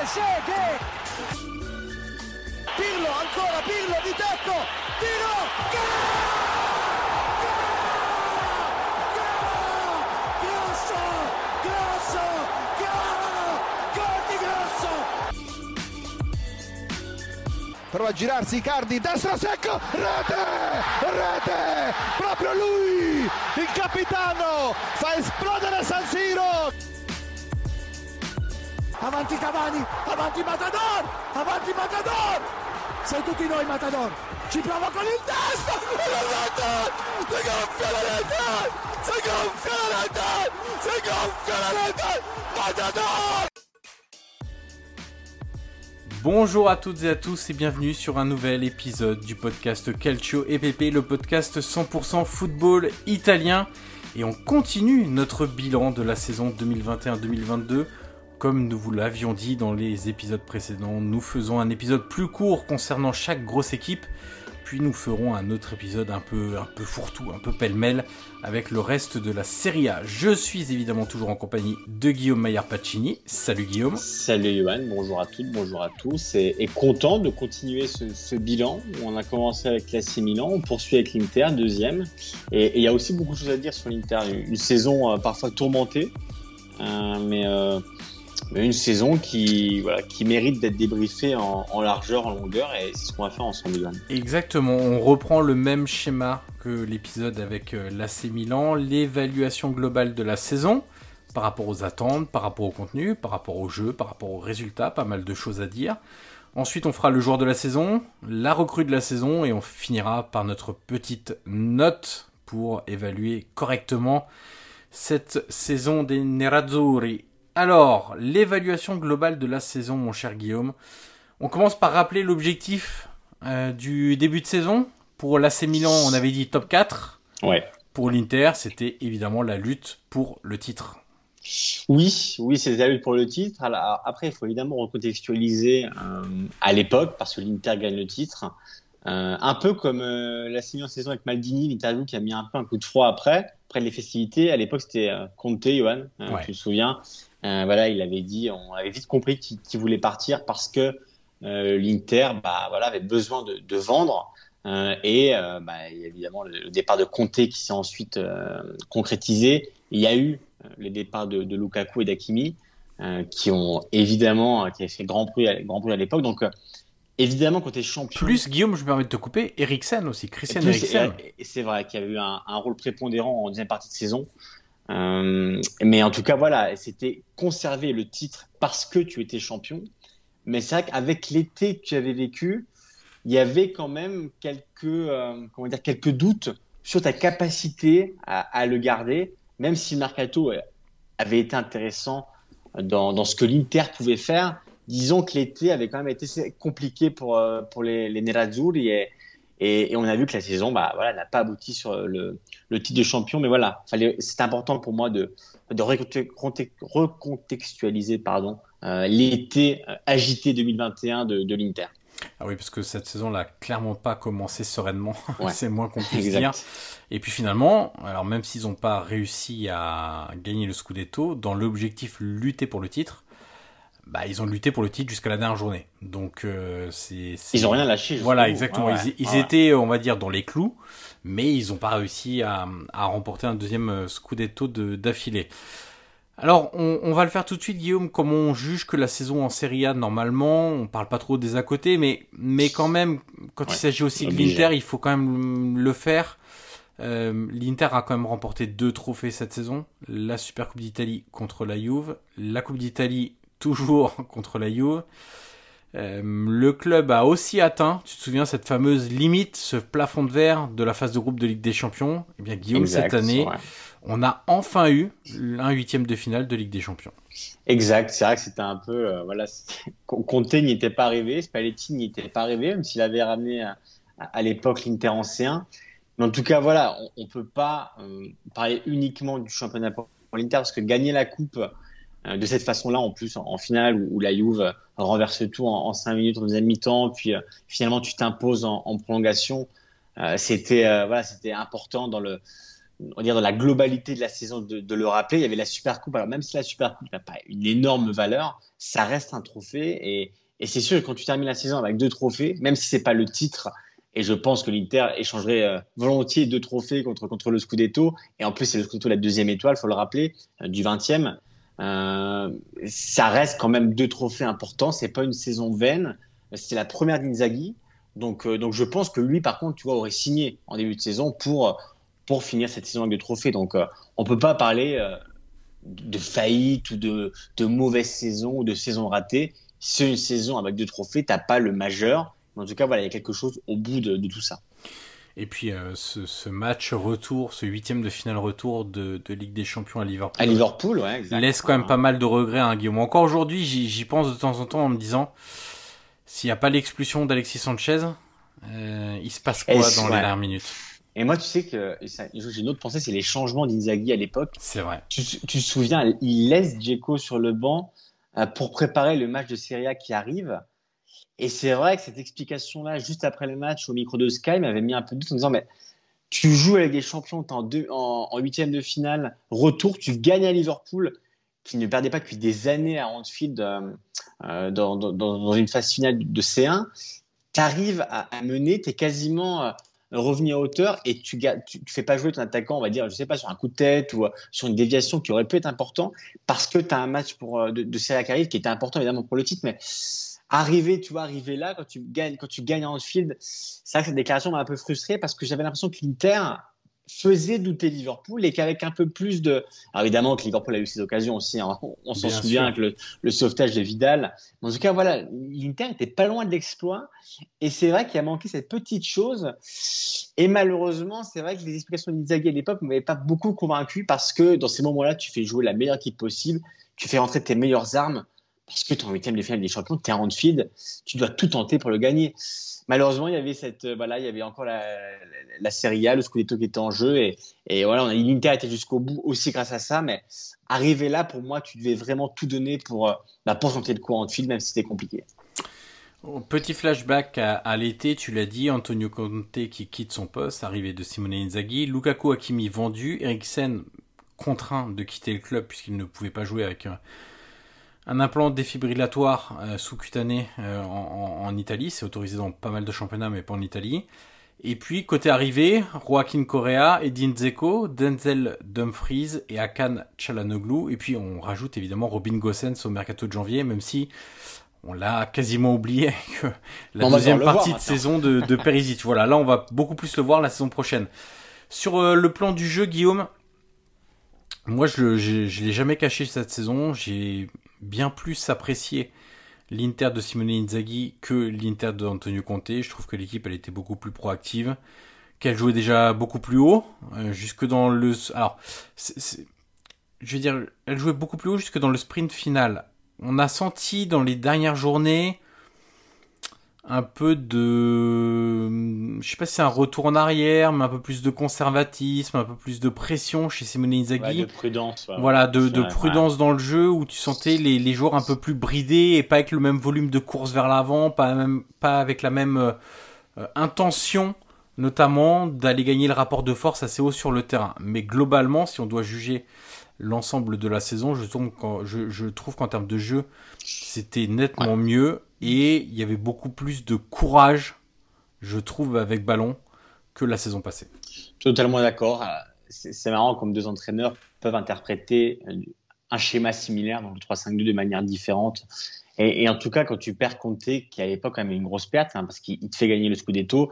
Trezeguet! Pirlo, ancora Pirlo di tacco, tiro, Grosso, grosso, gol di grosso! Prova a girarsi Icardi, destro secco, rete, rete, proprio lui, il capitano, fa esplodere San Siro. Avanti Cavani, avanti Matador, avanti Matador, Matador. Bonjour à toutes et à tous et bienvenue sur un nouvel épisode du podcast Calcio EPP, le podcast 100% football italien. Et on continue notre bilan de la saison 2021-2022. Comme nous vous l'avions dit dans les épisodes précédents, nous faisons un épisode plus court concernant chaque grosse équipe. Puis nous ferons un autre épisode un peu, un peu fourre-tout, un peu pêle-mêle avec le reste de la Serie A. Je suis évidemment toujours en compagnie de Guillaume Maillard-Pacini. Salut Guillaume. Salut Johan, bonjour à toutes, bonjour à tous, et, content de continuer ce, bilan. On a commencé avec l'AC Milan, on poursuit avec l'Inter, deuxième, et il y a aussi beaucoup de choses à dire sur l'Inter. Une, saison euh, parfois tourmentée, euh, mais, euh, mais une saison qui, voilà, qui mérite d'être débriefée en, largeur, en longueur, et c'est ce qu'on va faire ensemble. Exactement, on reprend le même schéma que l'épisode avec euh, l'AC Milan, l'évaluation globale de la saison par rapport aux attentes, par rapport au contenu, par rapport au jeu, par rapport aux résultats, pas mal de choses à dire. Ensuite, on fera le joueur de la saison, la recrue de la saison et on finira par notre petite note pour évaluer correctement cette saison des Nerazzurri. Alors, l'évaluation globale de la saison, mon cher Guillaume. On commence par rappeler l'objectif euh, du début de saison. Pour l'AC Milan, on avait dit top 4. Ouais. Pour l'Inter, c'était évidemment la lutte pour le titre. Oui, oui, c'est la lutte pour le titre. Alors, après, il faut évidemment recontextualiser euh, à l'époque, parce que l'Inter gagne le titre. Euh, un peu comme euh, la sixième saison avec Maldini, l'interview qui a mis un peu un coup de froid après, après les festivités. À l'époque, c'était euh, Conte, Johan, hein, Ouais. tu te souviens. Euh, voilà, il avait dit, on avait vite compris qu'il voulait partir parce que euh, l'Inter, bah voilà, avait besoin de, de vendre. Euh, et bah, évidemment le, le départ de Conte qui s'est ensuite concrétisé. Il y a eu les départs de, de Lukaku et d'Akimi qui ont évidemment qui avaient fait grand bruit à, grand bruit à l'époque. Donc évidemment, quand tu es champion. Plus, Guillaume, je me permets de te couper, Eriksen aussi, Christian Eriksen. C'est vrai qu'il y a eu un, un, rôle prépondérant en deuxième partie de saison. Euh, mais en tout cas, voilà, c'était conserver le titre parce que tu étais champion. Mais c'est vrai qu'avec l'été que tu avais vécu, il y avait quand même quelques, euh, comment dire, quelques doutes sur ta capacité à, le garder, même si le mercato avait été intéressant dans, ce que l'Inter pouvait faire. Disons que l'été avait quand même été compliqué pour, euh, pour les, les Nerazzurri et, et, et, on a vu que la saison bah, voilà, n'a pas abouti sur le, le, titre de champion. Mais voilà, c'est important pour moi de, de recontextualiser pardon, euh, l'été euh, agité 2021 de, de l'Inter. Ah oui, parce que cette saison n'a clairement pas commencé sereinement, c'est moins qu'on puisse dire. Et puis finalement, alors même s'ils n'ont pas réussi à gagner le Scudetto, dans l'objectif lutter pour le titre, bah, ils ont lutté pour le titre jusqu'à la dernière journée. Donc euh, c'est ils ont rien lâché. Voilà, exactement. ils, ils étaient, on va dire, dans les clous, mais ils n'ont pas réussi à, à, remporter un deuxième euh, Scudetto d'affilée. Alors, on, on, va le faire tout de suite, Guillaume. Comme on juge que la saison en Serie A, normalement, on parle pas trop des à côté, mais mais quand même, quand il s'agit aussi de l'Inter, il faut quand même le faire. Euh, L'Inter a quand même remporté deux trophées cette saison la Super Coupe d'Italie contre la Juve, la Coupe d'Italie toujours contre la Juve. Euh, le club a aussi atteint, tu te souviens, cette fameuse limite, ce plafond de verre de la phase de groupe de Ligue des Champions. Eh bien, Guillaume, cette année, on a enfin eu un huitième de finale de Ligue des Champions. Exact, c'est vrai que c'était un peu, euh, voilà, Conte n'y était pas arrivé, Spalletti n'y était pas arrivé, même s'il avait ramené à, à l'époque l'Inter en C1. Mais en tout cas, voilà, on, ne peut pas euh, parler uniquement du championnat pour l'Inter parce que gagner la coupe euh, de cette façon-là, en plus, en, finale, où, la Juve renverse tout en, en 5 minutes en deuxième mi-temps, puis euh, finalement tu t'imposes en, prolongation. Euh, c'était voilà, c'était important dans le on dans la globalité de la saison de, le rappeler. Il y avait la Super Coupe. Alors même si la Super Coupe n'a pas une énorme valeur, ça reste un trophée. Et, et c'est sûr que quand tu termines la saison avec deux trophées, même si c'est pas le titre, et je pense que l'Inter échangerait volontiers deux trophées contre, contre le Scudetto. Et en plus, c'est le Scudetto la deuxième étoile, faut le rappeler, du 20e. Euh, ça reste quand même deux trophées importants. C'est pas une saison vaine. C'est la première d'Inzaghi. Donc, euh, donc je pense que lui, par contre, tu vois, aurait signé en début de saison pour, pour finir cette saison avec deux trophées. Donc, euh, on peut pas parler euh, de faillite ou de, de mauvaise saison ou de saison ratée. C'est une saison avec deux trophées. T'as pas le majeur. Mais en tout cas, voilà, il y a quelque chose au bout de, de tout ça. Et puis euh, ce, ce, match retour, ce huitième de finale retour de, de, Ligue des Champions à Liverpool. À Liverpool, ouais, exactement. Laisse quand même pas mal de regrets, hein, Guillaume. Encore aujourd'hui, j'y pense de temps en temps en me disant, s'il n'y a pas l'expulsion d'Alexis Sanchez, euh, il se passe quoi dans ouais. les dernières minutes? Et moi, tu sais que j'ai une autre pensée, c'est les changements d'Inzaghi à l'époque. C'est vrai. Tu, tu, te souviens, il laisse Djeko sur le banc euh, pour préparer le match de Serie A qui arrive. Et c'est vrai que cette explication-là, juste après le match au micro de Sky, m'avait mis un peu de doute en disant, mais tu joues avec des champions, tu es en, huitième de finale, retour, tu gagnes à Liverpool, qui ne perdait pas depuis des années à Anfield euh, euh, dans, une phase finale de C1. Tu arrives à, mener, tu es quasiment euh, revenu à hauteur et tu, tu fais pas jouer ton attaquant, on va dire, je sais pas, sur un coup de tête ou euh, sur une déviation qui aurait pu être important parce que tu as un match pour, de, de arrive qui était important évidemment pour le titre, mais arriver, tu vois, arriver là, quand tu gagnes, quand tu gagnes en field, c'est vrai que cette déclaration m'a un peu frustré parce que j'avais l'impression que l'Inter faisait douter Liverpool et qu'avec un peu plus de. Alors évidemment que Liverpool a eu ses occasions aussi, hein. on, s'en souvient avec le, le, sauvetage de Vidal. Mais en tout cas, voilà, l'Inter n'était pas loin de l'exploit et c'est vrai qu'il a manqué cette petite chose. Et malheureusement, c'est vrai que les explications d'Inzaghi à l'époque ne m'avaient pas beaucoup convaincu parce que dans ces moments-là, tu fais jouer la meilleure équipe possible, tu fais rentrer tes meilleures armes parce que tu es en huitième de finale des champions, tu es en field, tu dois tout tenter pour le gagner. Malheureusement, il y avait cette, euh, voilà, il y avait encore la, la, Serie A, le Scudetto qui était en jeu, et, et voilà, on a l'Inter était jusqu'au bout aussi grâce à ça, mais arriver là, pour moi, tu devais vraiment tout donner pour, euh, bah, pour tenter le coup en même si c'était compliqué. Petit flashback à, à l'été, tu l'as dit, Antonio Conte qui quitte son poste, arrivé de Simone Inzaghi, Lukaku Hakimi vendu, Eriksen contraint de quitter le club puisqu'il ne pouvait pas jouer avec un implant défibrillatoire euh, sous-cutané euh, en, en, Italie. C'est autorisé dans pas mal de championnats, mais pas en Italie. Et puis, côté arrivé, Joaquin Correa, Edin Dzeko, Denzel Dumfries et Akan Chalanoglu. Et puis, on rajoute évidemment Robin Gossens au mercato de janvier, même si on l'a quasiment oublié que la deuxième partie de saison de, de Perisic. voilà, là on va beaucoup plus le voir la saison prochaine. Sur euh, le plan du jeu, Guillaume, moi je, ne l'ai jamais caché cette saison. J'ai bien plus apprécié l'Inter de Simone Inzaghi que l'Inter d'Antonio Conte. Je trouve que l'équipe elle était beaucoup plus proactive, qu'elle jouait déjà beaucoup plus haut, euh, jusque dans le. Alors, je veux dire, elle jouait beaucoup plus haut jusque dans le sprint final on a senti dans les dernières journées un peu de, je sais pas si c'est un retour en arrière, mais un peu plus de conservatisme, un peu plus de pression chez Simone Inzaghi. de prudence. Voilà, de, prudence dans le jeu où tu sentais les, les joueurs un peu plus bridés et pas avec le même volume de course vers l'avant, pas même, pas avec la même euh, intention, notamment d'aller gagner le rapport de force assez haut sur le terrain. Mais globalement, si on doit juger l'ensemble de la saison, je, je, trouve qu'en termes de jeu, c'était nettement mieux et il y avait beaucoup plus de courage, je trouve, avec ballon que la saison passée. Totalement d'accord. C'est marrant comme deux entraîneurs peuvent interpréter un schéma similaire, dans le 3-5-2 de manière différente. Et, en tout cas, quand tu perds Conte, qui à l'époque a une grosse perte, hein, parce qu'il te fait gagner le Scudetto,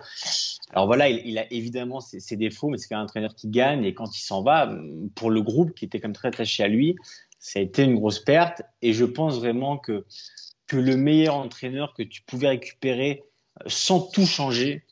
alors voilà, il, a évidemment ses, défauts, mais c'est quand même un entraîneur qui gagne. Et quand il s'en va, pour le groupe qui était comme très attaché à lui, ça a été une grosse perte. Et je pense vraiment que, que le meilleur entraîneur que tu pouvais récupérer euh, sans tout changer,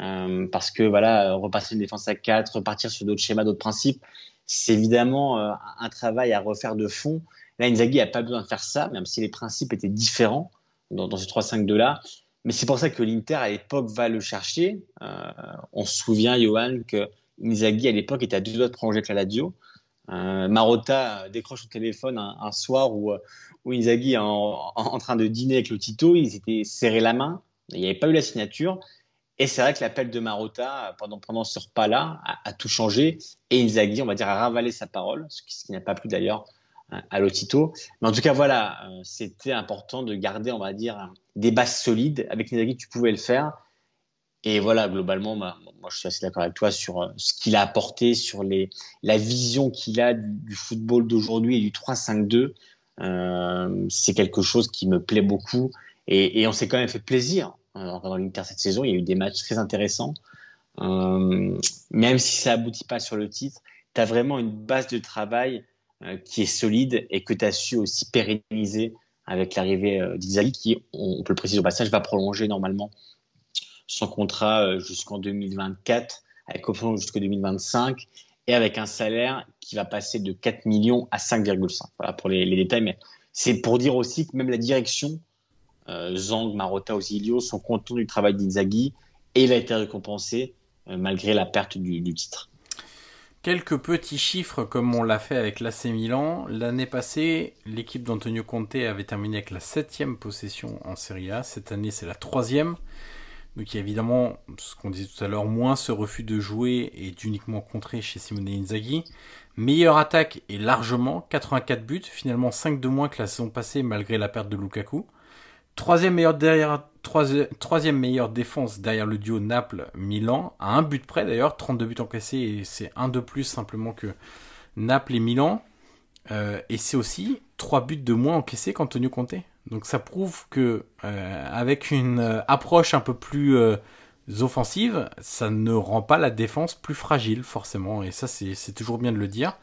euh, parce que voilà, repasser une défense à 4, repartir sur d'autres schémas, d'autres principes, c'est évidemment euh, un travail à refaire de fond. Là, Inzaghi n'a pas besoin de faire ça, même si les principes étaient différents dans, dans ce 3-5-2-là. Mais c'est pour ça que l'Inter, à l'époque, va le chercher. Euh, on se souvient, Johan, que Inzaghi, à l'époque, était à deux doigts de prolonger avec la Lazio. Euh, Marotta décroche au téléphone un, soir où, où Inzaghi est en, train de dîner avec le Tito. Ils étaient serrés la main. Il n'y avait pas eu la signature. Et c'est vrai que l'appel de Marotta pendant, pendant ce repas-là a, tout changé. Et Inzaghi, on va dire, a ravalé sa parole, ce qui n'a pas plu d'ailleurs à Lotito. Mais en tout cas, voilà, euh, c'était important de garder, on va dire, des bases solides. Avec Inzaghi, tu pouvais le faire. Et voilà, globalement, bah, moi, je suis assez d'accord avec toi sur euh, ce qu'il a apporté, sur les, la vision qu'il a du, football d'aujourd'hui et du 3-5-2. Euh, c'est quelque chose qui me plaît beaucoup. Et, on s'est quand même fait plaisir dans l'Inter cette saison. Il y a eu des matchs très intéressants. même si ça aboutit pas sur le titre, tu as vraiment une base de travail qui est solide et que tu as su aussi pérenniser avec l'arrivée euh, d'Izali qui, on peut le préciser au passage, va prolonger normalement son contrat euh, jusqu'en 2024, avec option jusqu'en 2025, et avec un salaire qui va passer de 4 millions à 5,5. Voilà pour les, détails, mais c'est pour dire aussi que même la direction, Zang, Marotta, Osilio, sont contents du travail d'Inzaghi et il a été récompensé malgré la perte du titre. Quelques petits chiffres comme on l'a fait avec l'AC Milan. L'année passée, l'équipe d'Antonio Conte avait terminé avec la septième possession en Serie A. Cette année, c'est la troisième. Donc il y a évidemment, ce qu'on disait tout à l'heure, moins ce refus de jouer et d'uniquement contrer chez Simone Inzaghi. Meilleure attaque et largement, 84 buts, finalement 5 de moins que la saison passée malgré la perte de Lukaku. Troisième meilleure, derrière, troisième, meilleure défense derrière le duo Naples-Milan, à un but près d'ailleurs, 32 buts encaissés, et c'est un de plus simplement que Naples et Milan. Euh, et c'est aussi trois buts de moins encaissés qu'Antonio Conte. Donc ça prouve que euh, avec une euh, approche un peu plus offensive, ça ne rend pas la défense plus fragile forcément. Et ça c'est toujours bien de le dire.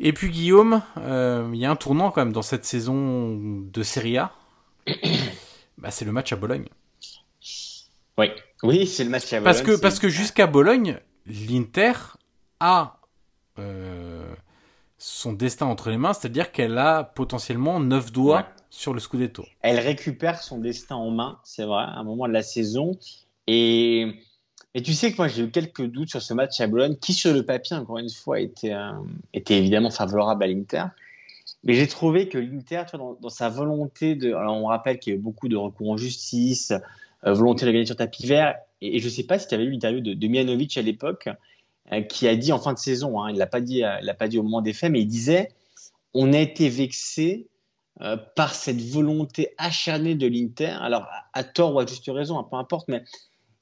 Et puis Guillaume, il y a un tournant quand même dans cette saison de Serie A. bah, c'est le match à Bologne. Oui, oui, c'est le match à Bologne. Parce que, parce que jusqu'à Bologne, l'Inter a euh, son destin entre les mains, c'est-à-dire qu'elle a potentiellement 9 doigts sur le Scudetto. Elle récupère son destin en main, c'est vrai, à un moment de la saison. Et, et tu sais que moi, j'ai eu quelques doutes sur ce match à Bologne, qui sur le papier, encore une fois, était, euh, était évidemment favorable à l'Inter. Mais j'ai trouvé que l'Inter, dans, sa volonté de. Alors, on rappelle qu'il y a eu beaucoup de recours en justice, euh, volonté de gagner sur tapis vert. Et, je ne sais pas si tu avais lu l'interview de, de Mianovic à l'époque, euh, qui a dit en fin de saison, hein, il ne l'a pas, dit, euh, pas dit au moment des faits, mais il disait on a été vexé par cette volonté acharnée de l'Inter. Alors, à, tort ou à juste raison, hein, peu importe, mais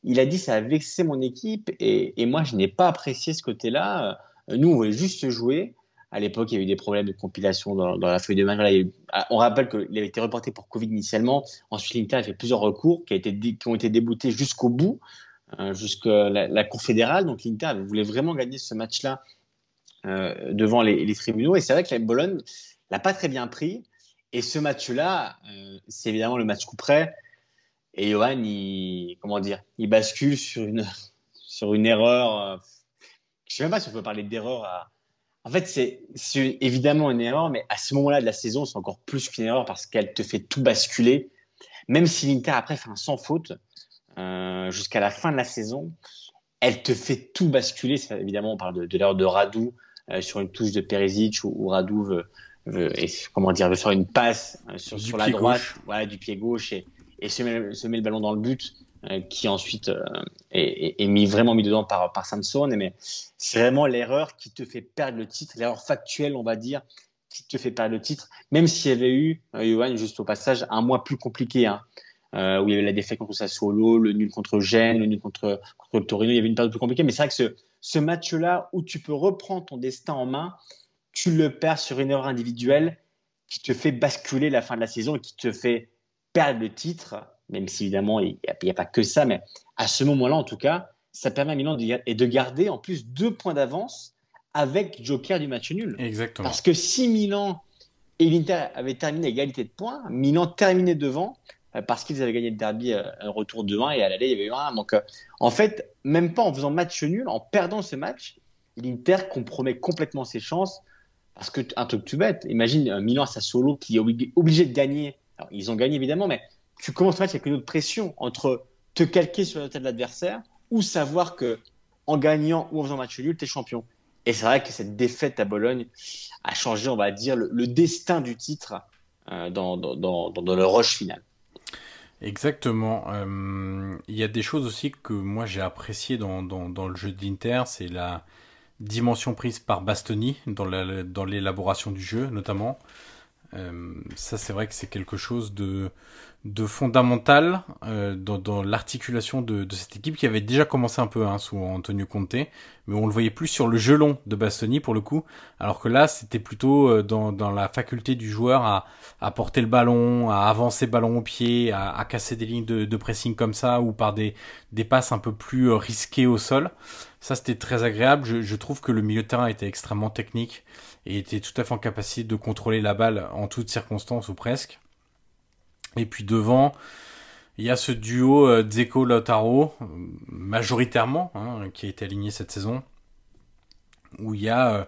il a dit ça a vexé mon équipe et, et moi, je n'ai pas apprécié ce côté-là. Nous, on voulait juste jouer À l'époque, il y a eu des problèmes de compilation dans, la feuille de match. Ah, on rappelle qu'il avait été reporté pour Covid initialement. Ensuite, l'Inter a fait plusieurs recours qui, ont été déboutés jusqu'au bout, euh, jusqu'à la, Cour fédérale. Donc l'Inter voulait vraiment gagner ce match-là euh, devant les, tribunaux. Et c'est vrai que la Bologne l'a pas très bien pris. Et ce match-là, euh, c'est évidemment le match coup près. Et Johan, il, comment dire, il bascule sur une, sur une erreur. Je sais même pas si on peut parler d'erreur. À... En fait, c'est évidemment une erreur, mais à ce moment-là de la saison, c'est encore plus qu'une erreur parce qu'elle te fait tout basculer. Même si l'Inter après fait un sans faute euh, jusqu'à la fin de la saison, elle te fait tout basculer. Évidemment, on parle de, de l'erreur de Radou euh, sur une touche de Perisic où, où Radou veut, et, comment dire, veut faire une passe euh, sur, sur la droite, voilà, du pied gauche et, et se, met, se met le ballon dans le but, qui ensuite euh, est, mis vraiment mis dedans par, par Samson. Mais c'est vraiment l'erreur qui te fait perdre le titre, l'erreur factuelle, on va dire, qui te fait perdre le titre. Même s'il y avait eu, Johan, juste au passage, un mois plus compliqué, hein, euh, où il y avait la défaite contre Sassuolo, le nul contre Gênes, le nul contre, contre Torino, il y avait une période plus compliquée. Mais c'est vrai que ce match-là où tu peux reprendre ton destin en main, tu le perds sur une erreur individuelle qui te fait basculer la fin de la saison et qui te fait perdre le titre, même si évidemment il n'y a, pas que ça, mais à ce moment-là en tout cas, ça permet à Milan de, de garder en plus deux points d'avance avec Joker du match nul. Exactement. Parce que si Milan et l'Inter avaient terminé à égalité de points, Milan terminait devant euh, parce qu'ils avaient gagné le derby euh, un retour de 1 et à l'aller il y avait eu un. Donc euh, en fait, même pas en faisant match nul, en perdant ce match, l'Inter compromet complètement ses chances parce que un truc tout bête, imagine Milan à sa solo qui est obligé de gagner. Alors, ils ont gagné évidemment, mais tu commences le match avec une autre pression entre te calquer sur la tête de l'adversaire ou savoir que en gagnant ou en faisant match nul, tu es champion. Et c'est vrai que cette défaite à Bologne a changé, on va dire, le, destin du titre euh, dans, le rush final. Exactement. Euh, il y a des choses aussi que moi j'ai dans, dans le jeu d'Inter, c'est la, dimension prise par Bastoni dans l'élaboration du jeu notamment. Euh, ça c'est vrai que c'est quelque chose de, de fondamental euh, dans, dans l'articulation de, de, cette équipe qui avait déjà commencé un peu hein, sous Antonio Conte, mais on le voyait plus sur le jeu long de Bastoni pour le coup, alors que là c'était plutôt euh, dans, dans la faculté du joueur à, à porter le ballon, à avancer ballon au pied, à, à casser des lignes de, de, pressing comme ça ou par des, des passes un peu plus euh, risquées au sol. Ça c'était très agréable. Je, je trouve que le milieu de terrain était extrêmement technique et était tout à fait en capacité de contrôler la balle en toutes circonstances ou presque. Et puis devant, il y a ce duo euh, Dzeko-Lautaro, majoritairement, hein, qui a été aligné cette saison, où il y a euh,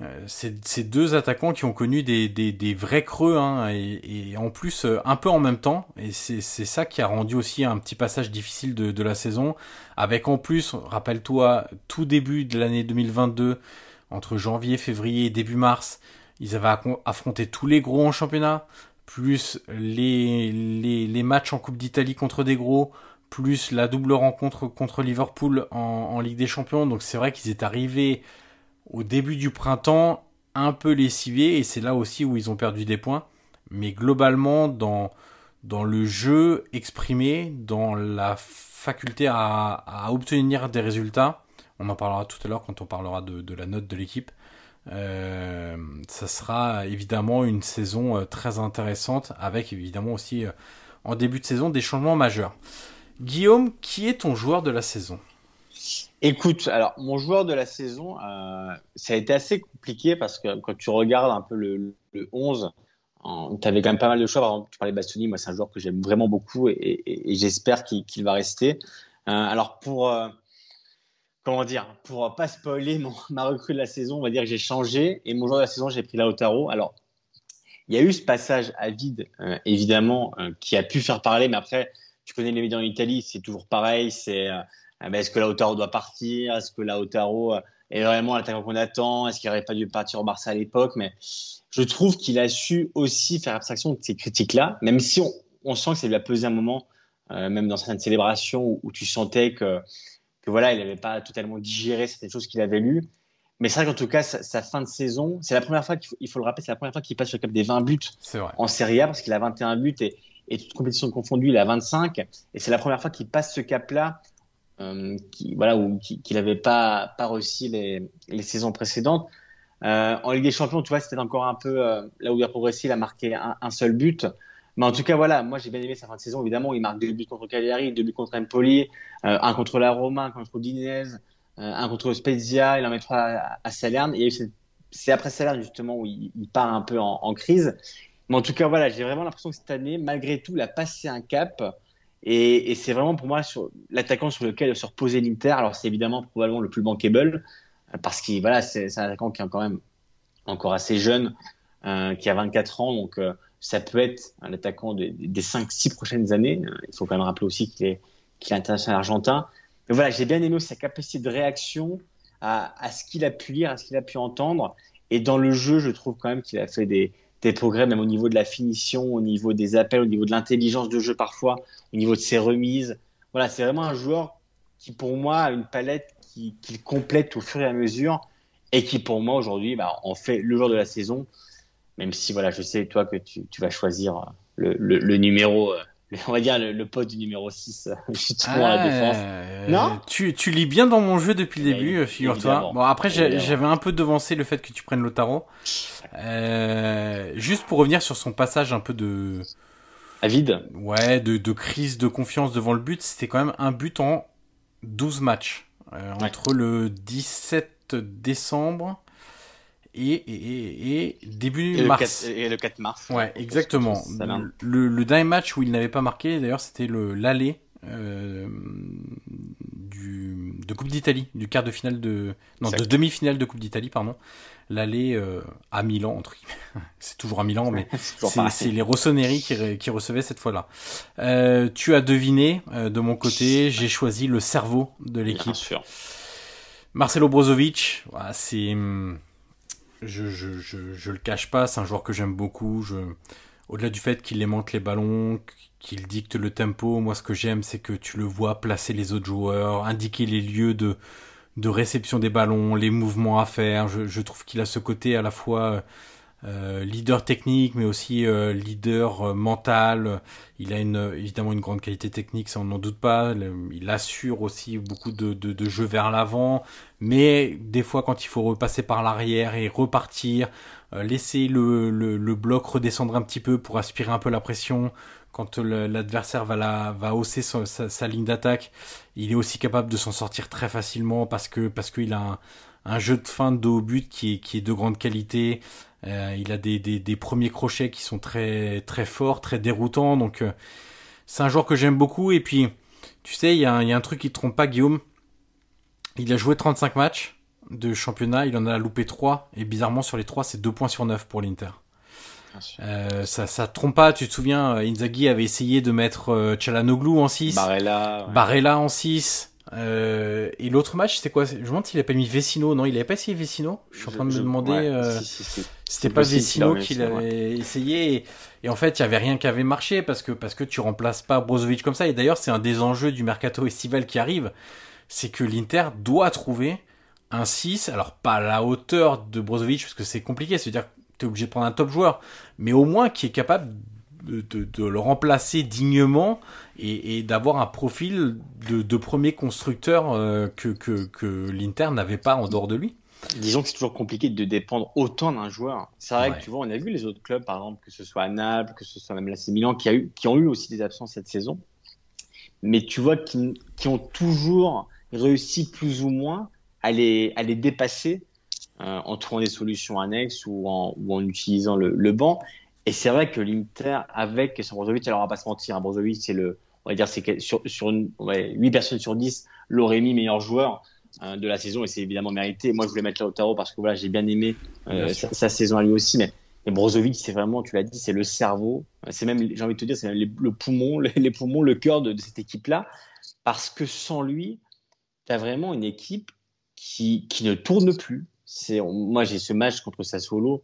euh, ces, deux attaquants qui ont connu des, des, vrais creux, hein, et, en plus un peu en même temps, et c'est ça qui a rendu aussi un petit passage difficile de, de la saison, avec en plus, rappelle-toi, tout début de l'année 2022, entre janvier, février et début mars, ils avaient affronté tous les gros en championnat, plus les, les, matchs en Coupe d'Italie contre des gros, plus la double rencontre contre Liverpool en, Ligue des Champions. Donc c'est vrai qu'ils étaient arrivés au début du printemps un peu lessivés et c'est là aussi où ils ont perdu des points. Mais globalement, dans, le jeu exprimé, dans la faculté à, obtenir des résultats, on en parlera tout à l'heure quand on parlera de la note de l'équipe, euh, ça sera évidemment une saison euh, très intéressante avec évidemment aussi euh, en début de saison des changements majeurs. Guillaume, qui est ton joueur de la saison? Écoute, alors mon joueur de la saison, ça a été assez compliqué parce que quand tu regardes un peu le, 11, tu avais quand même pas mal de choix. Par exemple, tu parlais de Bastoni, moi c'est un joueur que j'aime vraiment beaucoup et, j'espère qu'il va rester. alors pour comment dire, pour pas spoiler ma recrue de la saison, on va dire que j'ai changé et mon joueur de la saison, j'ai pris Lautaro. Alors, il y a eu ce passage à vide, euh, évidemment, euh, qui a pu faire parler, mais après, tu connais les médias en Italie, c'est toujours pareil. C'est euh, est-ce que Lautaro doit partir? Est-ce que Lautaro est vraiment l'attaquant qu'on attend? Est-ce qu'il n'aurait pas dû partir au Barça à l'époque? Mais je trouve qu'il a su aussi faire abstraction de ces critiques-là, même si on, sent que ça lui a pesé un moment, même dans certaines célébrations où tu sentais que que voilà, il n'avait pas totalement digéré certaines choses qu'il avait lues. Mais c'est vrai qu'en tout cas, sa, fin de saison, c'est la première fois qu'il faut, le rappeler, c'est la première fois qu'il passe le cap des 20 buts en Serie A parce qu'il a 21 buts et, et toute compétition confondue, il a 25. Et c'est la première fois qu'il passe ce cap-là, euh, qui, voilà, qu'il n'avait pas, pas réussi les, les saisons précédentes. en Ligue des Champions, tu vois, c'était encore un peu là où il a progressé, il a marqué un, seul but. Mais en tout cas, voilà, moi j'ai bien aimé sa fin de saison. Évidemment, il marque deux buts contre Cagliari, deux buts contre Empoli, un contre la Roma, un contre Udinese, un contre Spezia, il en met trois à, à Salerne. Et c'est après Salerne justement où il, part un peu en, crise. Mais en tout cas, voilà, j'ai vraiment l'impression que cette année, malgré tout, il a passé un cap. Et, c'est vraiment pour moi l'attaquant sur lequel se reposer l'Inter. Alors c'est évidemment probablement le plus bankable parce qu'il voilà, c'est un attaquant qui est quand même encore assez jeune, euh, qui a 24 ans, donc euh, ça peut être un attaquant des 5-6 prochaines années. Il faut quand même rappeler aussi qu'il est, qu'il est international argentin. Mais voilà, j'ai bien aimé sa capacité de réaction à, à ce qu'il a pu lire, à ce qu'il a pu entendre. Et dans le jeu, je trouve quand même qu'il a fait des, des progrès, même au niveau de la finition, au niveau des appels, au niveau de l'intelligence de jeu parfois, au niveau de ses remises. Voilà, c'est vraiment un joueur qui, pour moi, a une palette qu'il qui complète au fur et à mesure et qui, pour moi, aujourd'hui, bah, en fait le joueur de la saison. Même si, voilà, je sais, toi, que tu, tu vas choisir le, le, le numéro euh, on va dire le, pote du numéro 6 justement à la défense. Euh, non tu, tu lis bien dans mon jeu depuis le début, figure-toi. Bon après j'avais un peu devancé le fait que tu prennes Lotaro. Euh, juste pour revenir sur son passage un peu de vide. Ouais, de, de crise de confiance devant le but, c'était quand même un but en 12 matchs euh, entre le 17 décembre et, et, et, début et mars. Le 4, et le 4 mars. Ouais, exactement. Le, le, dernier match où il n'avait pas marqué, d'ailleurs, c'était le l'aller euh, du de Coupe d'Italie, du quart de finale de non de demi-finale de Coupe d'Italie, pardon. L'aller euh, à Milan entre c'est toujours à Milan, mais c'est les Rossoneri qui, qui recevaient cette fois-là. Euh, tu as deviné euh, de mon côté, j'ai choisi le cerveau de l'équipe. Marcelo Brozovic, voilà, c'est hum, je, je, je, je, le cache pas, c'est un joueur que j'aime beaucoup. Au-delà du fait qu'il aimante les ballons, qu'il dicte le tempo, moi ce que j'aime c'est que tu le vois placer les autres joueurs, indiquer les lieux de, de réception des ballons, les mouvements à faire. Je, je trouve qu'il a ce côté à la fois euh, leader technique, mais aussi euh, leader euh, mental. Il a une, évidemment une grande qualité technique, ça on n'en doute pas. il assure aussi beaucoup de, de, de vers l'avant, mais des fois quand il faut repasser par l'arrière et repartir, laisser le, le, le, bloc redescendre un petit peu pour aspirer un peu la pression. Quand l'adversaire va, va hausser sa, ligne d'attaque, il est aussi capable de s'en sortir très facilement parce que parce qu'il a un, jeu de fin de haut but qui est, qui est de grande qualité. Euh, il a des, des, premiers crochets qui sont très très forts, très déroutants. Donc euh, c'est un joueur que j'aime beaucoup. Et puis, tu sais, il y, a un, y a un truc qui te trompe pas, Guillaume. Il a joué 35 matchs de championnat, il en a loupé 3. Et bizarrement, sur les 3, c'est 2 points sur 9 pour l'Inter. Euh, ça, ça trompe pas, tu te souviens, Inzaghi avait essayé de mettre euh, Chalanoglu en 6, Barella, Barella en 6, euh, et l'autre match, c'était quoi? Je me demande s'il a pas mis Vecino. Non, il avait pas essayé Vecino. Je suis en train de me demander. Euh, c'était pas Vecino qu'il avait essayé. Et, en fait, il y avait rien qui avait marché parce que parce que tu remplaces pas Brozovic comme ça. Et d'ailleurs, c'est un des enjeux du mercato estival qui arrive, c'est que l'Inter doit trouver un 6. Alors pas à la hauteur de Brozovic parce que c'est compliqué. C'est-à-dire, tu es obligé de prendre un top joueur, mais au moins qui est capable de, le remplacer dignement et, et d'avoir un profil de, de premier constructeur euh, que, que, que l'Inter n'avait pas en dehors de lui. Disons que c'est toujours compliqué de dépendre autant d'un joueur. C'est vrai que tu vois, on a vu les autres clubs, par exemple, que ce soit à Naples, que ce soit même l'AC Milan, qui, a eu, qui ont eu aussi des absences cette saison. Mais tu vois, qui, qui ont toujours réussi plus ou moins à les, à les dépasser en trouvant des solutions annexes ou en, ou en utilisant le, le banc. Et c'est vrai que l'Inter, avec son Brozovic, alors on va pas se mentir, hein, Brozovic, c'est le, on va dire, c'est sur, sur une, ouais, 8 personnes sur 10 l'auraient mis meilleur joueur euh, de la saison et c'est évidemment mérité. Moi, je voulais mettre Lautaro parce que voilà, j'ai bien aimé euh, sa, saison à lui aussi, mais, mais Brozovic, c'est vraiment, tu l'as dit, c'est le cerveau, c'est même, j'ai envie de te dire, c'est le poumon, les, poumons, le cœur de, de cette équipe-là, parce que sans lui, tu as vraiment une équipe qui, qui ne tourne plus. C'est, moi, j'ai ce match contre Sassuolo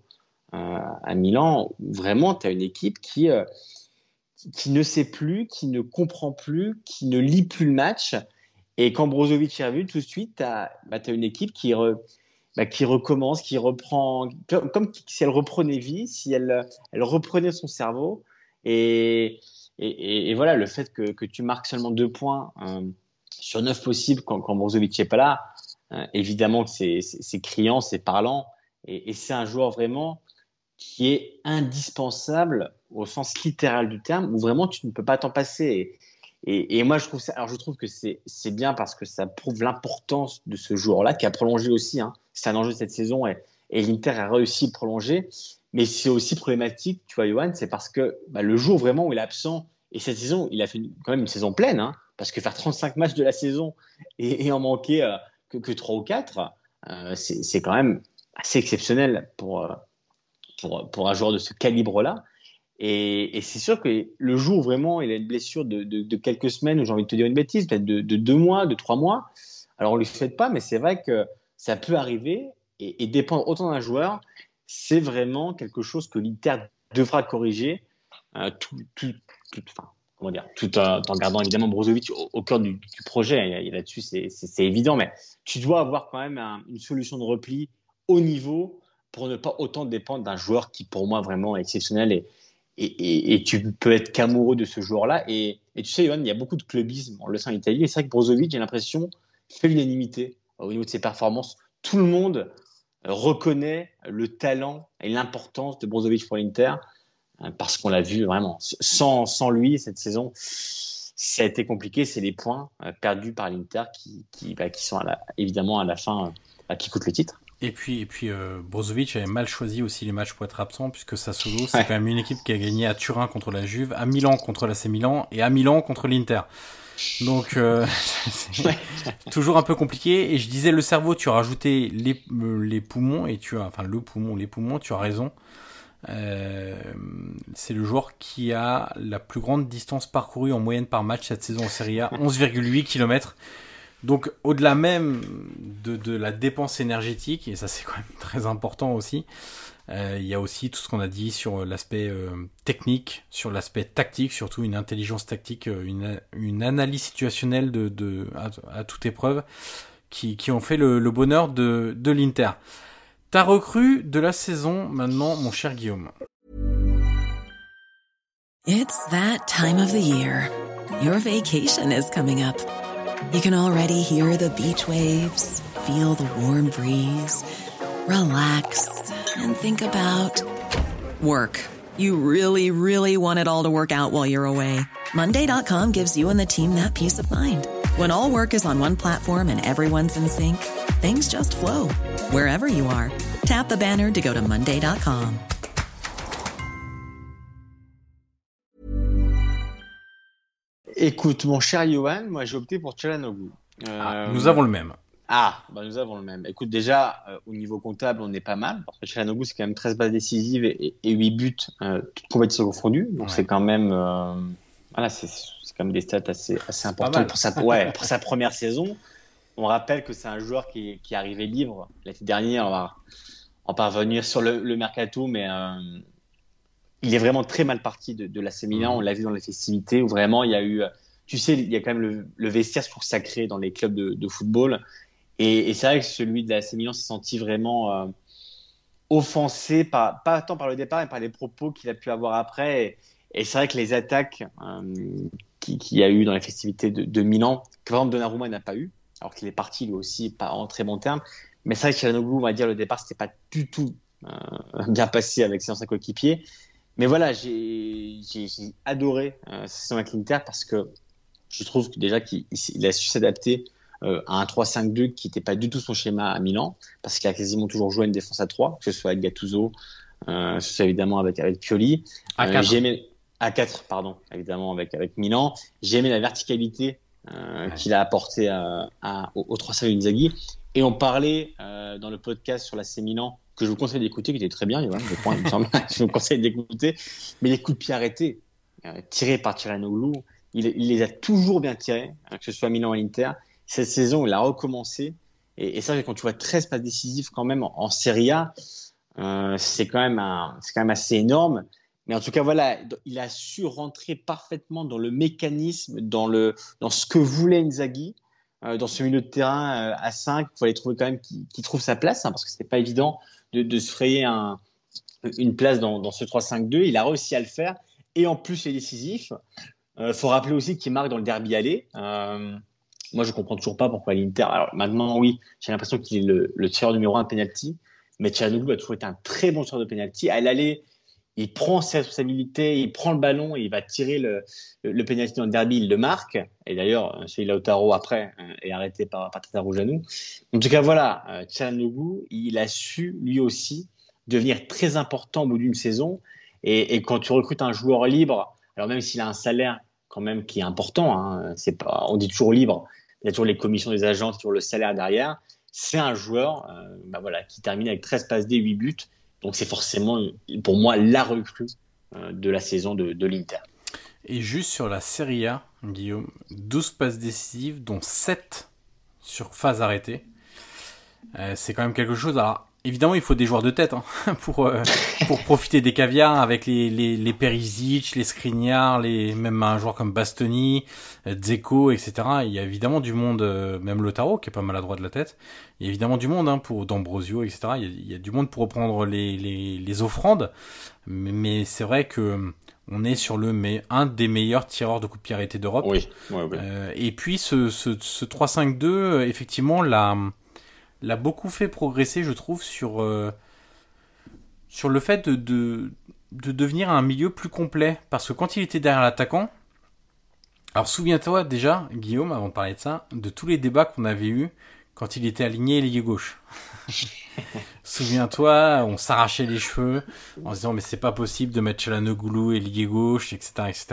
euh, à Milan, vraiment, tu as une équipe qui, euh, qui ne sait plus, qui ne comprend plus, qui ne lit plus le match. Et quand Brozovic est revenu, tout de suite, tu as, bah, une équipe qui, bah, qui recommence, qui reprend, comme, si elle reprenait vie, si elle, elle reprenait son cerveau. Et, et, et, voilà, le fait que, que, tu marques seulement deux points euh, sur neuf possibles quand, quand Brozovic n'est pas là, évidemment que c'est criant, c'est parlant. Et, c'est un joueur vraiment qui est indispensable au sens littéral du terme, où vraiment tu ne peux pas t'en passer. Et, moi, je trouve, ça, alors je trouve que c'est bien parce que ça prouve l'importance de ce joueur-là, qui a prolongé aussi. Hein. C'est un enjeu cette saison et, et l'Inter a réussi à prolonger. Mais c'est aussi problématique, tu vois, Johan, c'est parce que bah, le jour vraiment où il est absent, et cette saison, il a fait quand même une saison pleine, hein, parce que faire 35 matchs de la saison et, en manquer euh, que, que, 3 ou 4, euh, c'est quand même assez exceptionnel pour, euh, pour, pour, un joueur de ce calibre-là. Et, c'est sûr que le jour où vraiment il a une blessure de, de, quelques semaines, ou j'ai envie de te dire une bêtise, peut-être de, de, deux mois, de trois mois, alors on ne lui souhaite pas, mais c'est vrai que ça peut arriver et, dépendre autant d'un joueur c'est vraiment quelque chose que l'Inter devra corriger, euh, tout, tout, comment dire, tout en, gardant évidemment Brozovic au, cœur du, projet. Là-dessus, c'est évident, mais tu dois avoir quand même une solution de repli au niveau pour ne pas autant dépendre d'un joueur qui, pour moi, vraiment est exceptionnel et, et, et, tu peux être qu'amoureux de ce joueur-là. Et, tu sais, Johan, il y a beaucoup de clubisme, on le sent en Italie, et c'est vrai que Brozovic, j'ai l'impression, fait l'unanimité au niveau de ses performances. Tout le monde reconnaît le talent et l'importance de Brozovic pour l'Inter, parce qu'on l'a vu vraiment. Sans, sans lui, cette saison, ça a été compliqué. C'est les points euh, perdus par l'Inter qui, qui, bah, qui sont évidemment à la fin, euh, qui coûtent le titre. Et puis, et puis Brozovic avait mal choisi aussi les matchs pour être absent, puisque Sassuolo, c'est quand même une équipe qui a gagné à Turin contre la Juve, à Milan contre l'AC Milan et à Milan contre l'Inter. Donc, euh, toujours un peu compliqué. Et je disais, le cerveau, tu as rajouté les, euh, les poumons, et tu as, enfin, le poumon, les poumons, tu as raison. Euh, c'est le joueur qui a la plus grande distance parcourue en moyenne par match cette saison en Serie A, 11,8 km. Donc au-delà même de, de, la dépense énergétique, et ça c'est quand même très important aussi, euh, il y a aussi tout ce qu'on a dit sur l'aspect euh, technique, sur l'aspect tactique, surtout une intelligence tactique, une, une analyse situationnelle de, de à, toute épreuve, qui, qui ont fait le, le bonheur de, de l'Inter. Ta recrue de la saison maintenant, mon cher Guillaume. It's that time of the year. Your vacation is coming up. You can already hear the beach waves, feel the warm breeze, relax and think about work. You really, really want it all to work out while you're away. Monday.com gives you and the team that peace of mind. When all work is on one platform and everyone's in sync, things just flow wherever you are. Tap the banner to go to Monday.com. Écoute, mon cher Johan, moi j'ai opté pour Chalanoglu. Euh, ah, nous avons le même. Ah, bah nous avons le même. Écoute, déjà, euh, au niveau comptable, on est pas mal. Parce que Chalanogu, c'est quand même 13 bases décisives et, et 8 buts, euh, toutes compétitions confondues. Donc, c'est quand même, euh, voilà, c'est quand même des stats assez, assez importantes pour sa, ouais, pour sa première saison. On rappelle que c'est un joueur qui, est arrivé libre l'année dernière. On va, en parvenir sur le, mercato, mais euh, il est vraiment très mal parti de, l'AC Milan. On l'a vu dans les festivités où vraiment il y a eu, tu sais, il y a quand même le, vestiaire, je trouve sacré dans les clubs de, football. Et, c'est vrai que celui de la Milan s'est senti vraiment euh, offensé, pas, tant par le départ, mais par les propos qu'il a pu avoir après. Et, c'est vrai que les attaques euh, qu'il y a eu dans les festivités de, Milan, que par Donnarumma n'a pas eu, alors qu'il est parti lui aussi pas en très bon terme. Mais c'est vrai on va dire, le départ, c'était pas du tout euh, bien passé avec ses anciens coéquipiers. Mais voilà, j'ai adoré euh, cette saison avec l'Inter parce que je trouve que déjà qu'il a su s'adapter euh, à un 3-5-2 qui n'était pas du tout son schéma à Milan, parce qu'il a quasiment toujours joué une défense à 3, que ce soit avec Gattuso, euh, que ce soit évidemment avec, avec Pioli. À 4. Euh, à 4, pardon, évidemment avec, avec Milan. J'ai aimé la verticalité euh, qu'il a apporté à, à, au, au 3-5 Inzaghi. Et on parlait euh, dans le podcast sur la Milan, que je vous conseille d'écouter, qui était très bien, je, crois, je vous conseille d'écouter. Mais les coups de pied arrêtés, euh, tirés par Tiranoglu, il, il, les a toujours bien tirés, hein, que ce soit Milan ou l'Inter cette saison, il a recommencé. Et, et ça, quand tu vois 13 passes décisives quand même en, Serie A, euh, c'est quand, même quand même assez énorme. Mais en tout cas, voilà, il a su rentrer parfaitement dans le mécanisme, dans, le, dans ce que voulait Inzaghi, euh, dans ce milieu de terrain euh, à 5. Il fallait trouver quand même qu'il trouve sa place, hein, parce que c'était pas évident de, se frayer un, une place dans, ce 3-5-2. Il a réussi à le faire. Et en plus, il est décisif. Il euh, faut rappeler aussi qu'il marque dans le derby aller. Moi, je comprends toujours pas pourquoi l'Inter. Alors maintenant, oui, j'ai l'impression qu'il est le, tireur numéro un penalty, mais Tchalanoglu a toujours été un très bon joueur de penalty. À l'aller, il prend ses responsabilités, il prend le ballon et il va tirer le, le, dans le derby, il le marque. Et d'ailleurs, celui Lautaro après euh, est arrêté par, par Tata Rougeanou. En tout cas, voilà, euh, il a su lui aussi devenir très important au bout d'une saison. Et, quand tu recrutes un joueur libre, alors même s'il a un salaire quand même qui est important, hein, c'est pas, on dit toujours libre, il y a toujours les commissions des agents, toujours le salaire derrière. C'est un joueur euh, bah voilà, qui termine avec 13 passes D, 8 buts donc c'est forcément pour moi la recrue euh, de la saison de, l'Inter. Et juste sur la Serie A, Guillaume, 12 passes décisives, dont 7 sur phase arrêtée. Euh, c'est quand même quelque chose. Alors, évidemment, il faut des joueurs de tête hein, pour euh, pour profiter des caviars avec les les, les Perisic, les Skriniar, les même un joueur comme Bastoni, euh, Dzeko, etc. Il y a évidemment du monde, euh, même Lotaro qui est pas maladroit de la tête. Il y a évidemment du monde hein, pour D'Ambrosio, etc. Il y, a, il y, a, du monde pour reprendre les les, les offrandes, mais, mais c'est vrai que on est sur le mais un des meilleurs tireurs de coups de pied arrêtés d'Europe. Oui. oui, oui. et puis ce ce, ce 3-5-2, effectivement la l'a beaucoup fait progresser, je trouve, sur, euh, sur le fait de, de, de, devenir un milieu plus complet. Parce que quand il était derrière l'attaquant, alors souviens-toi déjà, Guillaume, avant de parler de ça, de tous les débats qu'on avait eus quand il était aligné ailier gauche. Souviens-toi, on s'arrachait les cheveux en se disant mais c'est pas possible de mettre Chalanoglu ailier gauche, etc., etc.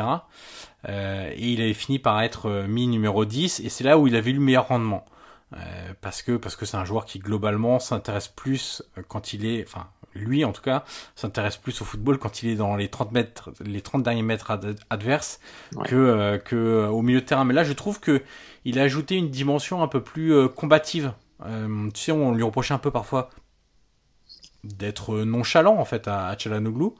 Euh, et il avait fini par être euh, mis numéro 10 et c'est là où il avait eu le meilleur rendement. Euh, parce que parce que c'est un joueur qui globalement s'intéresse plus euh, quand il est, enfin lui en tout cas, s'intéresse plus au football quand il est dans les 30 mètres, les 30 derniers mètres ad adverses que euh, que au milieu de terrain. Mais là, je trouve que il a ajouté une dimension un peu plus euh, combative. tu sais, on lui reprochait un peu parfois d'être nonchalant en fait à, à Chalanoglu.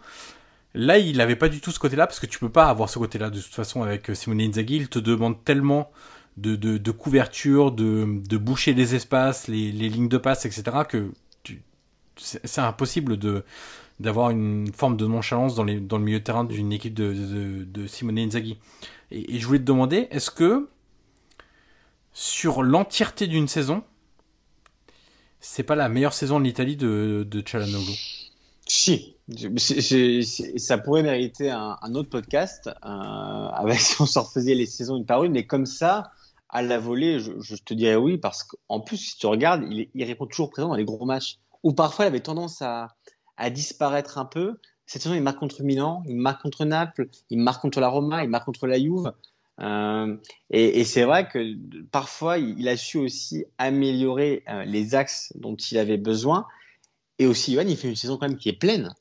Là, il n'avait pas du tout ce côté-là parce que tu peux pas avoir ce côté-là de toute façon avec Simone Inzaghi. Il te demande tellement de, de, couverture, de, de boucher les espaces, les, les lignes de passe, etc. que c'est impossible de d'avoir une forme de nonchalance dans, les, dans le milieu de terrain d'une équipe de, de, Simone Inzaghi. Et, je voulais te demander, est-ce que sur l'entièreté d'une saison, c'est pas la meilleure saison de l'Italie de, de Cialanoglu? Si, ça pourrait mériter un, autre podcast euh, avec si on s'en refaisait les saisons une par une, mais comme ça, à la volée, je, te dirais oui, parce qu'en plus, si tu regardes, il, répond toujours présent dans les gros matchs, où parfois il avait tendance à, disparaître un peu. Cette saison, il marque contre Milan, il marque contre Naples, il marque contre la Roma, il marque contre la Juve. Euh, et, et c'est vrai que parfois, il a su aussi améliorer euh, les axes dont il avait besoin. Et aussi, Johan, il fait une saison quand même qui est pleine,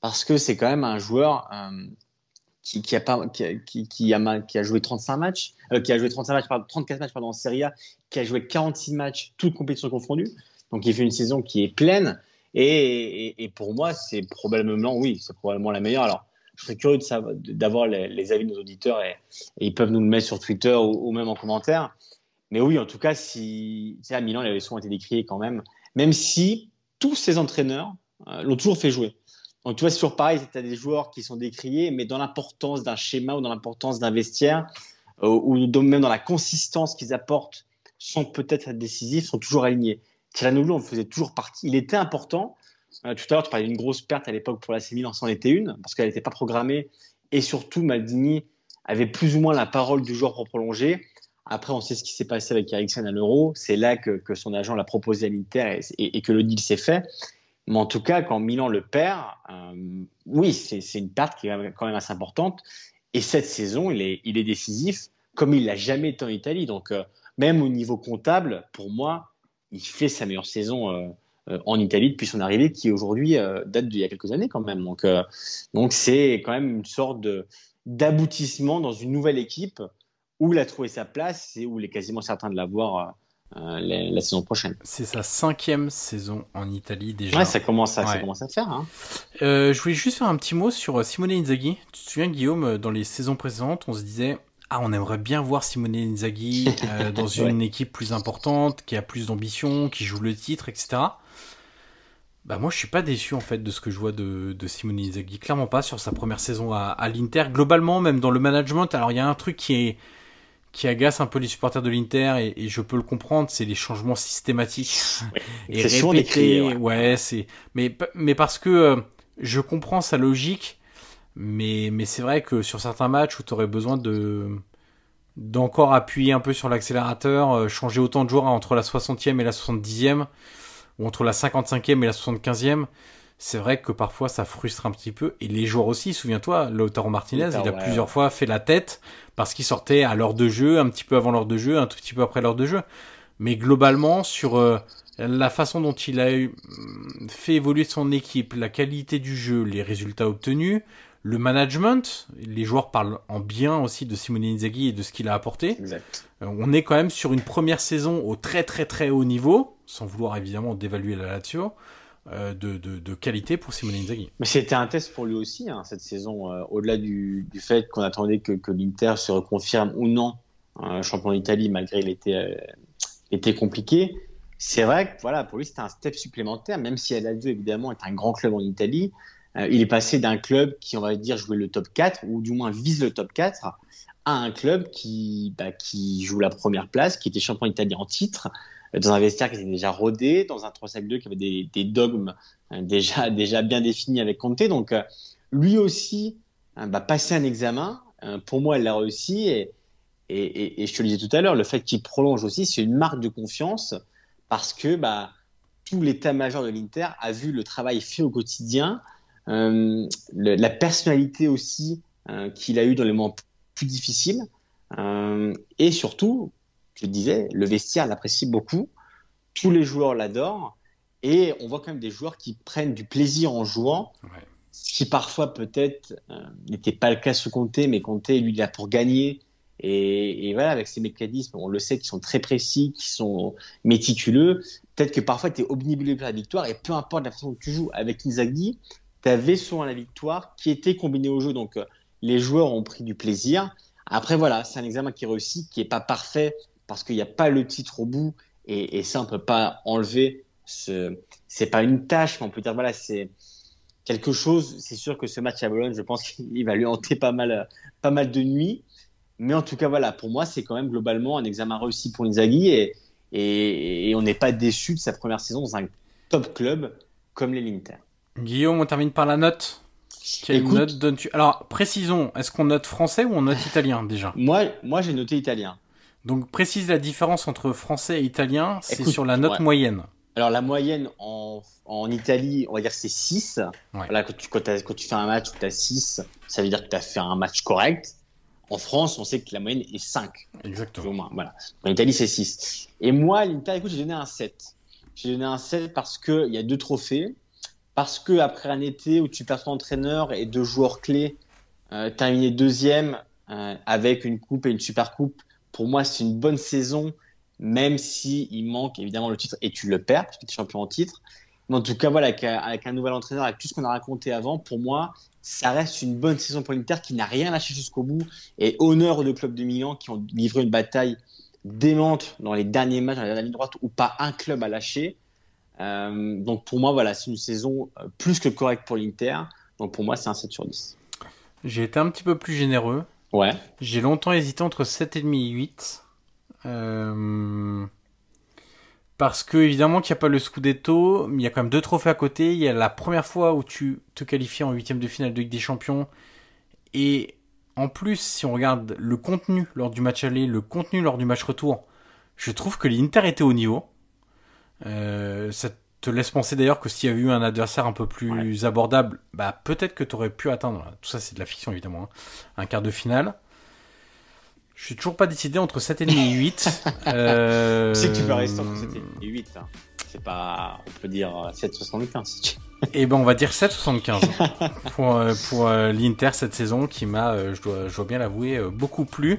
parce que c'est quand même un joueur euh, qui, a joué 35 matchs, euh, qui a joué 35 matchs, pardon, 34 matchs pardon, en Serie A, qui a joué 46 matchs, toutes compétitions confondues. Donc il fait une saison qui est pleine. Et, pour moi, c'est probablement, oui, c'est probablement la meilleure. Alors, je serais curieux d'avoir les, les, avis de nos auditeurs et, ils peuvent nous le mettre sur Twitter ou, même en commentaire. Mais oui, en tout cas, si, à Milan, il avait souvent été décrié quand même, même si tous ces entraîneurs euh, l'ont toujours fait jouer. Donc, tu vois, c'est toujours pareil, tu des joueurs qui sont décriés, mais dans l'importance d'un schéma ou dans l'importance d'un vestiaire, euh, ou même dans la consistance qu'ils apportent, sans peut-être être décisifs, sont toujours alignés. Tiranoglu en faisait toujours partie. Il était important. Euh, tout à l'heure, tu parlais d'une grosse perte à l'époque pour la Milan, c'en était une, parce qu'elle n'était pas programmée. Et surtout, Maldini avait plus ou moins la parole du joueur pour prolonger. Après, on sait ce qui s'est passé avec Eriksen à l'Euro. C'est là que, que, son agent l'a proposé à l'Inter et, que le deal s'est fait. Mais en tout cas, quand Milan le perd, euh, oui, c'est une perte qui est quand même assez importante. Et cette saison, il est, décisif comme il l'a jamais été en Italie. Donc, euh, même au niveau comptable, pour moi, il fait sa meilleure saison euh, en Italie depuis son arrivée, qui aujourd'hui date d'il y a quelques années quand même. Donc, donc c'est quand même une sorte d'aboutissement dans une nouvelle équipe où il a trouvé sa place et où il est quasiment certain de l'avoir euh, la, la, saison prochaine. C'est sa cinquième saison en Italie déjà. Ouais, ça commence à, ouais. ça commence à faire. Hein. Euh, je voulais juste faire un petit mot sur Simone Inzaghi. Tu te souviens, Guillaume, dans les saisons précédentes, on se disait ah, on aimerait bien voir Simone Inzaghi euh, dans une ouais. équipe plus importante, qui a plus d'ambition, qui joue le titre, etc. Bah moi je suis pas déçu en fait de ce que je vois de, de Simone Inzaghi, clairement pas sur sa première saison à, à l'Inter. Globalement, même dans le management, alors il y a un truc qui est qui agace un peu les supporters de l'Inter et, je peux le comprendre, c'est les changements systématiques et répétés. ouais, ouais c'est mais mais parce que euh, je comprends sa logique, mais mais c'est vrai que sur certains matchs où tu aurais besoin de d'encore appuyer un peu sur l'accélérateur, euh, changer autant de joueurs entre la 60e et la 70e ou entre la 55e et la 75e, c'est vrai que parfois ça frustre un petit peu. Et les joueurs aussi, souviens-toi, Lautaro Martinez, il a plusieurs fois fait la tête parce qu'il sortait à l'heure de jeu, un petit peu avant l'heure de jeu, un tout petit peu après l'heure de jeu. Mais globalement, sur euh, la façon dont il a eu, mm, fait évoluer son équipe, la qualité du jeu, les résultats obtenus, le management, les joueurs parlent en bien aussi de Simone Inzaghi et de ce qu'il a apporté. Exact. Euh, on est quand même sur une première saison au très très très haut niveau, sans vouloir évidemment dévaluer la Lazio. Euh, de, qualité pour Simone Inzaghi. Mais c'était un test pour lui aussi, hein, cette saison, euh, au-delà du, fait qu'on attendait que, l'Inter se reconfirme ou non champion d'Italie, malgré l'été euh, compliqué. C'est vrai que voilà, pour lui, c'était un step supplémentaire, même si Lazio, évidemment, est un grand club en Italie. il est passé d'un club qui, on va dire, jouait le top 4, ou du moins vise le top 4, à un club qui, bah, qui joue la première place, qui était champion d'Italie en titre, dans un vestiaire qui était déjà rodé, dans un 3-5-2 qui avait des, dogmes euh, déjà, déjà bien définis avec Conte. Donc, euh, lui aussi euh, bah, passer un examen. pour moi, elle l'a réussi. Et, je te le disais tout à l'heure, le fait qu'il prolonge aussi, c'est une marque de confiance parce que bah, tout l'état-major de l'Inter a vu le travail fait au quotidien, la personnalité aussi qu'il a eu dans les moments plus difficiles. Et surtout, je disais, le vestiaire l'apprécie beaucoup, tous les joueurs l'adorent, et on voit quand même des joueurs qui prennent du plaisir en jouant, ce qui parfois peut-être euh, n'était pas le cas sous Comté, mais Comté, lui, il là pour gagner. Et, voilà, avec ces mécanismes, on le sait, qui sont très précis, qui sont méticuleux. Peut-être que parfois, tu es omnibulé par la victoire, et peu importe la façon que tu joues, avec Inzaghi, tu avais souvent la victoire qui était combinée au jeu. Donc, euh, les joueurs ont pris du plaisir. Après, voilà, c'est un examen qui réussit, qui n'est pas parfait, parce qu'il n'y a pas le titre au bout et, et ça on peut pas enlever. Ce c'est pas une tâche, mais on peut dire voilà c'est quelque chose. C'est sûr que ce match à Bologne, je pense qu'il va lui hanter pas mal, pas mal de nuits. Mais en tout cas voilà, pour moi c'est quand même globalement un examen réussi pour Inzaghi et, et, et on n'est pas déçu de sa première saison dans un top club comme les Linter. Guillaume, on termine par la note. Quelle note donnes-tu? Alors, précisons, est-ce qu'on note français ou on note italien déjà? Moi, moi j'ai noté italien. Donc précise la différence entre français et italien, c'est sur la note moyenne. Alors la moyenne en, en, Italie, on va dire c'est 6. Voilà, quand, tu, quand, tu fais un match où tu as 6, ça veut dire que tu as fait un match correct. En France, on sait que la moyenne est 5. Exactement. moins, voilà. En Italie, c'est 6. Et moi, l'Inter, écoute, j'ai donné un 7. J'ai donné un 7 parce qu'il y a deux trophées. Parce que après un été où tu perds ton entraîneur et deux joueurs clés, euh, terminé deuxième euh, avec une coupe et une super coupe, pour moi, c'est une bonne saison, même si il manque évidemment le titre et tu le perds parce que tu es champion en titre. Mais en tout cas, voilà, avec, un nouvel entraîneur, avec tout ce qu'on a raconté avant, pour moi, ça reste une bonne saison pour l'Inter qui n'a rien lâché jusqu'au bout. Et honneur aux deux clubs de Milan qui ont livré une bataille démente dans les derniers matchs, dans la ligne droite, où pas un club a lâché. Euh, donc pour moi, voilà, c'est une saison euh, plus que correcte pour l'Inter. Donc pour moi, c'est un 7 sur 10. J'ai été un petit peu plus généreux. Ouais. J'ai longtemps hésité entre 7,5 et 8. Euh... Parce que, évidemment, qu'il n'y a pas le Scudetto, mais il y a quand même deux trophées à côté. Il y a la première fois où tu te qualifies en huitième de finale de Ligue des Champions. Et en plus, si on regarde le contenu lors du match aller, le contenu lors du match retour, je trouve que l'Inter était au niveau. Euh, ça te laisse penser d'ailleurs que s'il y avait eu un adversaire un peu plus abordable, bah peut-être que tu aurais pu atteindre, tout ça c'est de la fiction évidemment, hein, un quart de finale. Je suis toujours pas décidé entre 7,5 et 8. euh... Tu sais que tu peux rester entre 7 et 8. Hein. C'est pas, on peut dire 7,75 si tu Eh ben on va dire 7,75 pour, euh, pour euh, l'Inter cette saison qui m'a, euh, je, dois, je dois bien l'avouer, beaucoup plu.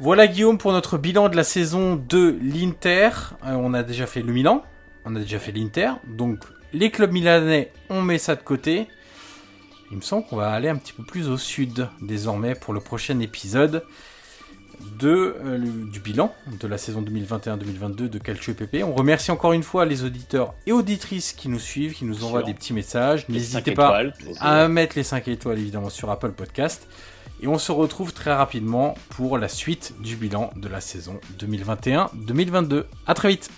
Voilà Guillaume pour notre bilan de la saison de l'Inter. on a déjà fait le Milan, on a déjà fait l'Inter, donc les clubs milanais, on met ça de côté. Il me semble qu'on va aller un petit peu plus au sud désormais pour le prochain épisode de, euh, du bilan de la saison 2021-2022 de Calcio PP. On remercie encore une fois les auditeurs et auditrices qui nous suivent, qui nous envoient des petits messages. N'hésitez pas à mettre les 5 étoiles évidemment sur Apple Podcast. Et on se retrouve très rapidement pour la suite du bilan de la saison 2021-2022. À très vite